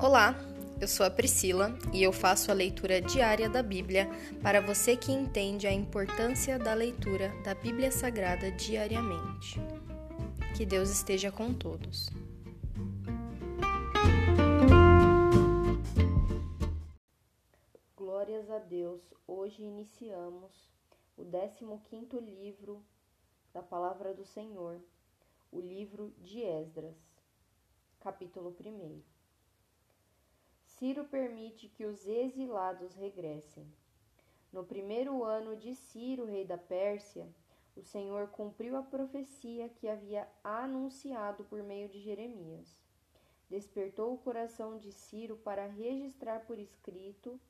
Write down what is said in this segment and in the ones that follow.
Olá, eu sou a Priscila e eu faço a leitura diária da Bíblia para você que entende a importância da leitura da Bíblia Sagrada diariamente. Que Deus esteja com todos. Glórias a Deus. Hoje iniciamos o 15º livro da Palavra do Senhor, o livro de Esdras, capítulo 1. Ciro permite que os exilados regressem. No primeiro ano de Ciro, rei da Pérsia, o Senhor cumpriu a profecia que havia anunciado por meio de Jeremias. Despertou o coração de Ciro para registrar por escrito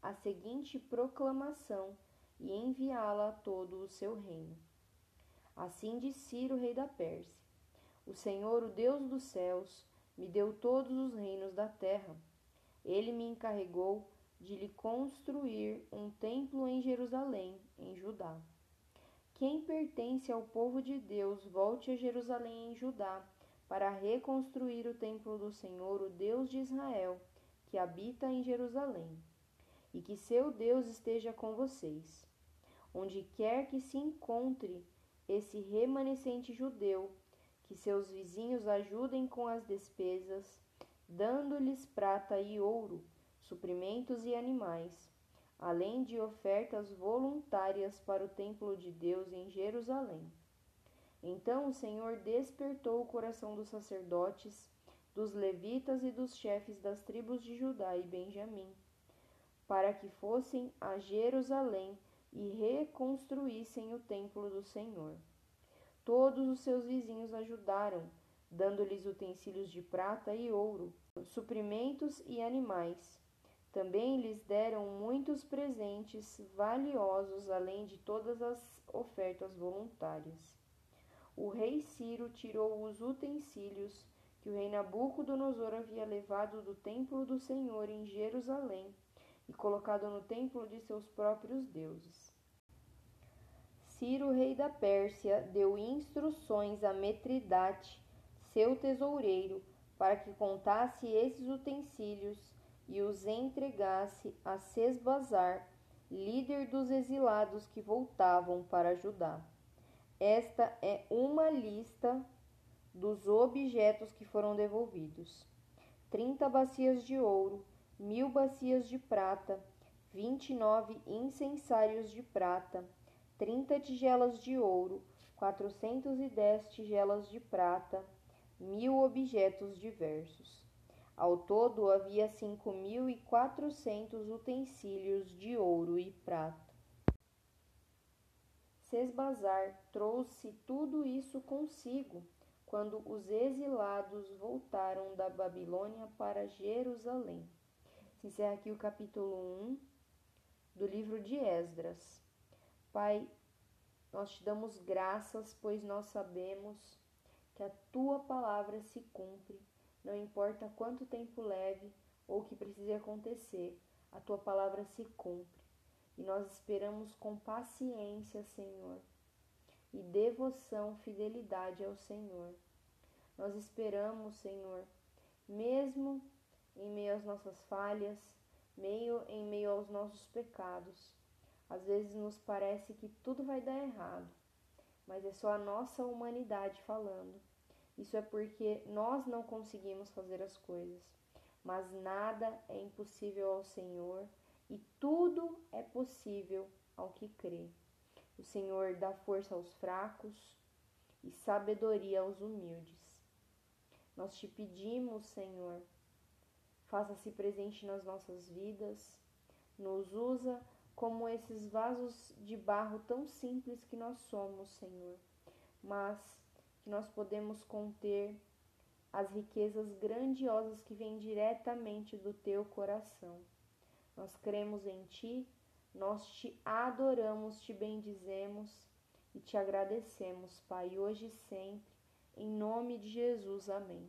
a seguinte proclamação e enviá-la a todo o seu reino. Assim diz Ciro, rei da Pérsia: O Senhor, o Deus dos céus, me deu todos os reinos da terra ele me encarregou de lhe construir um templo em Jerusalém, em Judá. Quem pertence ao povo de Deus, volte a Jerusalém, em Judá, para reconstruir o templo do Senhor, o Deus de Israel, que habita em Jerusalém. E que seu Deus esteja com vocês. Onde quer que se encontre esse remanescente judeu, que seus vizinhos ajudem com as despesas dando-lhes prata e ouro, suprimentos e animais, além de ofertas voluntárias para o templo de Deus em Jerusalém. Então o Senhor despertou o coração dos sacerdotes, dos levitas e dos chefes das tribos de Judá e Benjamim, para que fossem a Jerusalém e reconstruíssem o templo do Senhor. Todos os seus vizinhos ajudaram, dando-lhes utensílios de prata e ouro, suprimentos e animais. Também lhes deram muitos presentes valiosos, além de todas as ofertas voluntárias. O rei Ciro tirou os utensílios que o rei Nabucodonosor havia levado do templo do Senhor em Jerusalém e colocado no templo de seus próprios deuses. Ciro, rei da Pérsia, deu instruções a Metridate, seu tesoureiro, para que contasse esses utensílios e os entregasse a Sesbazar, líder dos exilados que voltavam para Judá. Esta é uma lista dos objetos que foram devolvidos: trinta bacias de ouro, mil bacias de prata, vinte e nove incensários de prata, trinta tigelas de ouro, quatrocentos e dez tigelas de prata, mil objetos diversos. Ao todo havia cinco mil e quatrocentos utensílios de ouro e prata. Sesbazar trouxe tudo isso consigo quando os exilados voltaram da Babilônia para Jerusalém. Se encerra aqui o capítulo 1 do livro de Esdras. Pai, nós te damos graças, pois nós sabemos que a tua palavra se cumpre, não importa quanto tempo leve ou o que precise acontecer, a tua palavra se cumpre. E nós esperamos com paciência, Senhor, e devoção, fidelidade ao Senhor. Nós esperamos, Senhor, mesmo em meio às nossas falhas, meio em meio aos nossos pecados. Às vezes nos parece que tudo vai dar errado, mas é só a nossa humanidade falando. Isso é porque nós não conseguimos fazer as coisas, mas nada é impossível ao Senhor e tudo é possível ao que crê. O Senhor dá força aos fracos e sabedoria aos humildes. Nós te pedimos, Senhor, faça-se presente nas nossas vidas, nos usa como esses vasos de barro tão simples que nós somos, Senhor, mas que nós podemos conter as riquezas grandiosas que vêm diretamente do teu coração. Nós cremos em ti, nós te adoramos, te bendizemos e te agradecemos, Pai, hoje e sempre, em nome de Jesus. Amém.